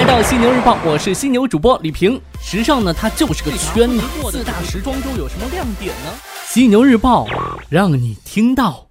来到犀牛日报，我是犀牛主播李平。时尚呢，它就是个圈子。四大时装周有什么亮点呢？犀牛日报让你听到。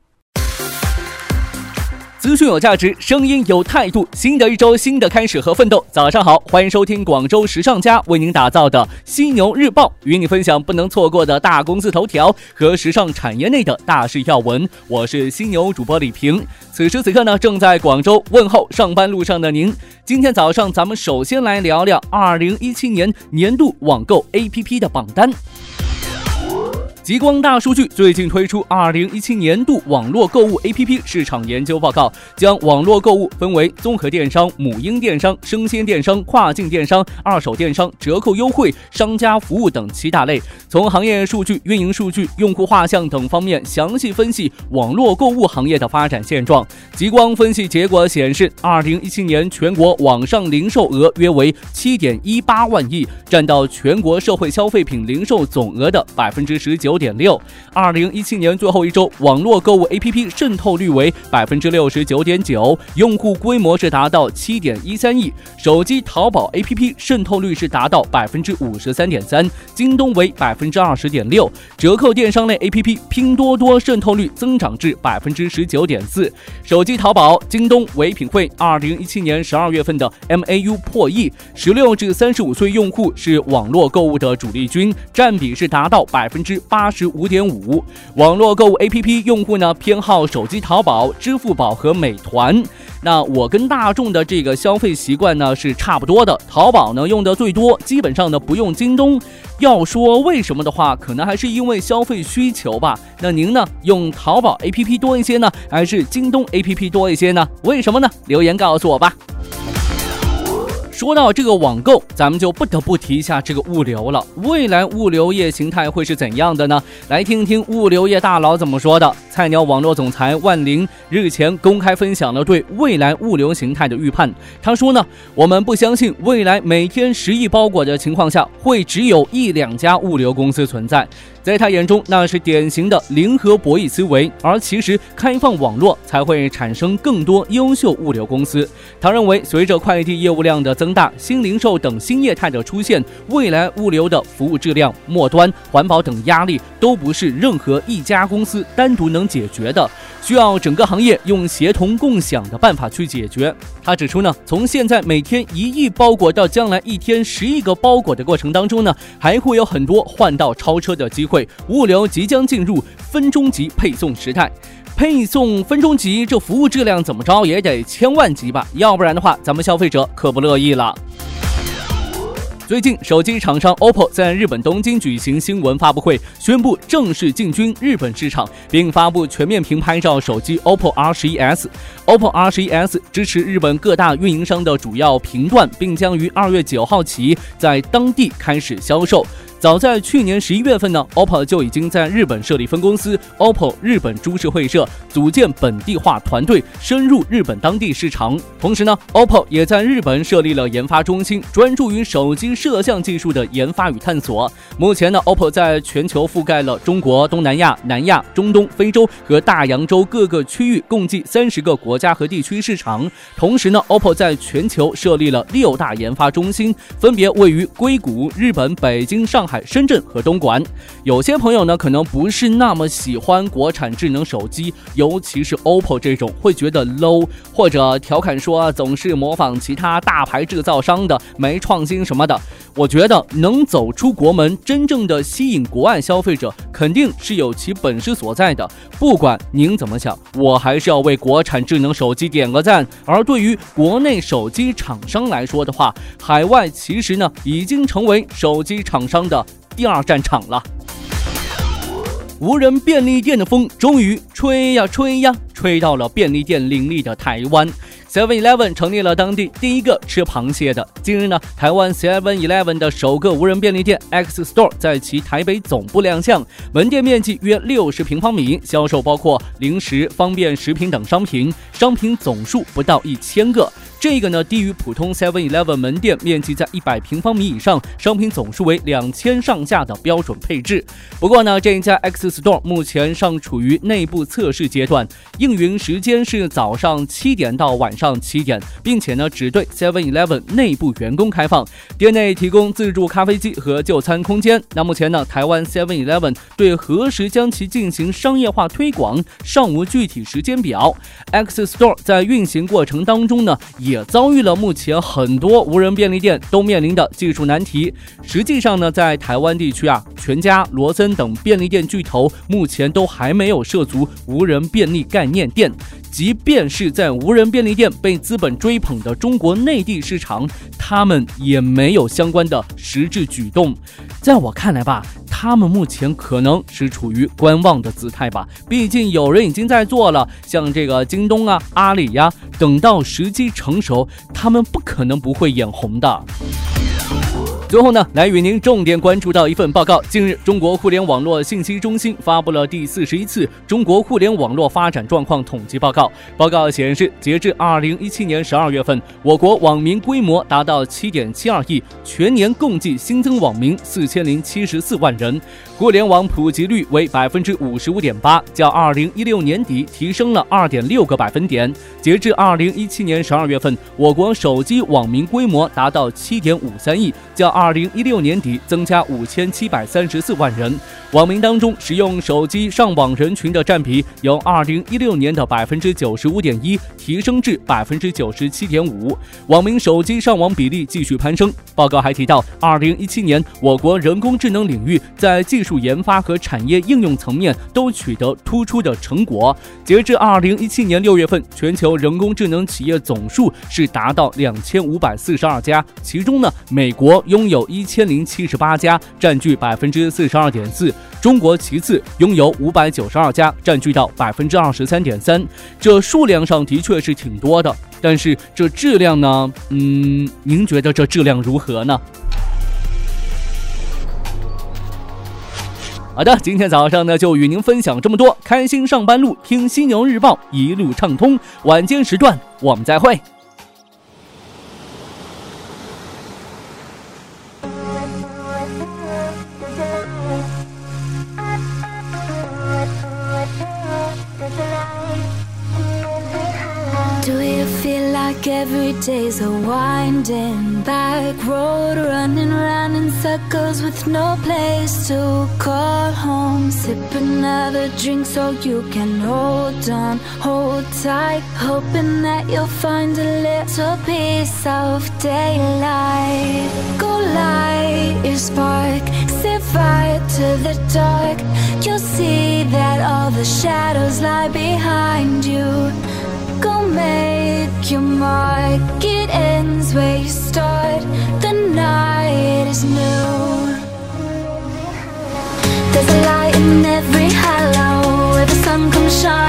资讯有价值，声音有态度。新的一周，新的开始和奋斗。早上好，欢迎收听广州时尚家为您打造的犀牛日报，与你分享不能错过的大公司头条和时尚产业内的大事要闻。我是犀牛主播李平。此时此刻呢，正在广州问候上班路上的您。今天早上，咱们首先来聊聊二零一七年年度网购 APP 的榜单。极光大数据最近推出二零一七年度网络购物 APP 市场研究报告，将网络购物分为综合电商、母婴电商、生鲜电商、跨境电商、二手电商、折扣优惠、商家服务等七大类。从行业数据、运营数据、用户画像等方面详细分析网络购物行业的发展现状。极光分析结果显示，二零一七年全国网上零售额约为七点一八万亿，占到全国社会消费品零售总额的百分之十九。点六，二零一七年最后一周，网络购物 APP 渗透率为百分之六十九点九，用户规模是达到七点一三亿。手机淘宝 APP 渗透率是达到百分之五十三点三，京东为百分之二十点六。折扣电商类 APP 拼多多渗透率增长至百分之十九点四。手机淘宝、京东、唯品会二零一七年十二月份的 MAU 破亿，十六至三十五岁用户是网络购物的主力军，占比是达到百分之八。十五点五，网络购物 APP 用户呢偏好手机淘宝、支付宝和美团。那我跟大众的这个消费习惯呢是差不多的，淘宝呢用的最多，基本上呢不用京东。要说为什么的话，可能还是因为消费需求吧。那您呢用淘宝 APP 多一些呢，还是京东 APP 多一些呢？为什么呢？留言告诉我吧。说到这个网购，咱们就不得不提一下这个物流了。未来物流业形态会是怎样的呢？来听听物流业大佬怎么说的。菜鸟网络总裁万林日前公开分享了对未来物流形态的预判。他说呢，我们不相信未来每天十亿包裹的情况下，会只有一两家物流公司存在。在他眼中，那是典型的零和博弈思维，而其实开放网络才会产生更多优秀物流公司。他认为，随着快递业务量的增大，新零售等新业态的出现，未来物流的服务质量、末端、环保等压力都不是任何一家公司单独能解决的，需要整个行业用协同共享的办法去解决。他指出呢，从现在每天一亿包裹到将来一天十亿个包裹的过程当中呢，还会有很多换道超车的机会。物流即将进入分钟级配送时代，配送分钟级，这服务质量怎么着也得千万级吧？要不然的话，咱们消费者可不乐意了。最近，手机厂商 OPPO 在日本东京举行新闻发布会，宣布正式进军日本市场，并发布全面屏拍照手机 OPPO R11s。OPPO R11s 支持日本各大运营商的主要频段，并将于二月九号起在当地开始销售。早在去年十一月份呢，OPPO 就已经在日本设立分公司 OPPO 日本株式会社，组建本地化团队，深入日本当地市场。同时呢，OPPO 也在日本设立了研发中心，专注于手机摄像技术的研发与探索。目前呢，OPPO 在全球覆盖了中国、东南亚、南亚、中东、非洲和大洋洲各个区域，共计三十个国家和地区市场。同时呢，OPPO 在全球设立了六大研发中心，分别位于硅谷、日本、北京、上。海、深圳和东莞，有些朋友呢可能不是那么喜欢国产智能手机，尤其是 OPPO 这种，会觉得 low，或者调侃说总是模仿其他大牌制造商的，没创新什么的。我觉得能走出国门，真正的吸引国外消费者，肯定是有其本事所在的。不管您怎么想，我还是要为国产智能手机点个赞。而对于国内手机厂商来说的话，海外其实呢已经成为手机厂商的。第二战场了，无人便利店的风终于吹呀吹呀，吹到了便利店林立的台湾。Seven Eleven 成立了当地第一个吃螃蟹的。近日呢，台湾 Seven Eleven 的首个无人便利店 X Store 在其台北总部亮相，门店面积约六十平方米，销售包括零食、方便食品等商品，商品总数不到一千个。这个呢低于普通 Seven Eleven 门店面积在一百平方米以上，商品总数为两千上下的标准配置。不过呢，这一家 X Store 目前尚处于内部测试阶段，应营时间是早上七点到晚上七点，并且呢只对 Seven Eleven 内部员工开放，店内提供自助咖啡机和就餐空间。那目前呢，台湾 Seven Eleven 对何时将其进行商业化推广尚无具体时间表。X Store 在运行过程当中呢，也遭遇了目前很多无人便利店都面临的技术难题。实际上呢，在台湾地区啊，全家、罗森等便利店巨头目前都还没有涉足无人便利概念店。即便是在无人便利店被资本追捧的中国内地市场，他们也没有相关的实质举动。在我看来吧。他们目前可能是处于观望的姿态吧，毕竟有人已经在做了，像这个京东啊、阿里呀，等到时机成熟，他们不可能不会眼红的。最后呢，来与您重点关注到一份报告。近日，中国互联网络信息中心发布了第四十一次中国互联网络发展状况统计报告。报告显示，截至二零一七年十二月份，我国网民规模达到七点七二亿，全年共计新增网民四千零七十四万人，互联网普及率为百分之五十五点八，较二零一六年底提升了二点六个百分点。截至二零一七年十二月份，我国手机网民规模达到七点五三亿，较二零一六年底增加五千七百三十四万人。网民当中，使用手机上网人群的占比由二零一六年的百分之九十五点一提升至百分之九十七点五，网民手机上网比例继续攀升。报告还提到，二零一七年我国人工智能领域在技术研发和产业应用层面都取得突出的成果。截至二零一七年六月份，全球人工智能企业总数是达到两千五百四十二家，其中呢，美国拥有一千零七十八家，占据百分之四十二点四；中国其次，拥有五百九十二家，占据到百分之二十三点三。这数量上的确是挺多的，但是这质量呢？嗯，您觉得这质量如何呢？好的，今天早上呢就与您分享这么多，开心上班路，听犀牛日报，一路畅通。晚间时段我们再会。Like every day's a winding back road Running around in circles with no place to call home. Sip another drink so you can hold on, hold tight Hoping that you'll find a little piece of daylight. Go light your spark, set fire to the dark. You'll see that all the shadows lie behind you Go make your mark It ends where you start. The night is new. There's a light in every hollow Where the sun comes shining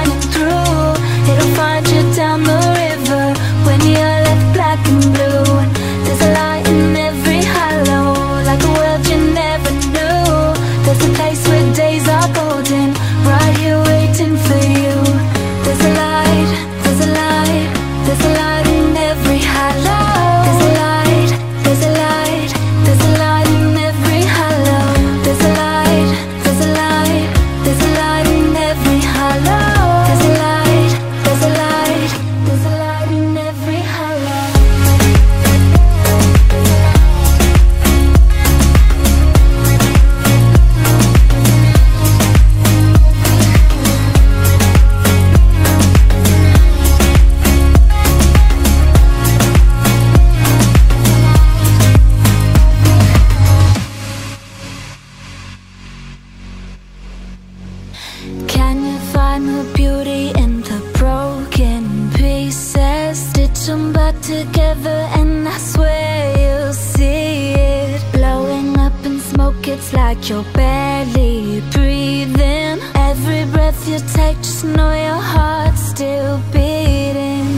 find the beauty in the broken pieces? Stitch them back together, and I swear you'll see it. Blowing up in smoke, it's like you're barely breathing. Every breath you take, just know your heart's still beating.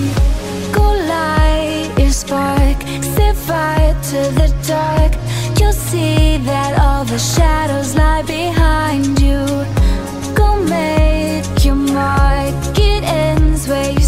Go light your spark, set fire to the dark. You'll see that all the shadows lie behind you. Go make mark. It ends where you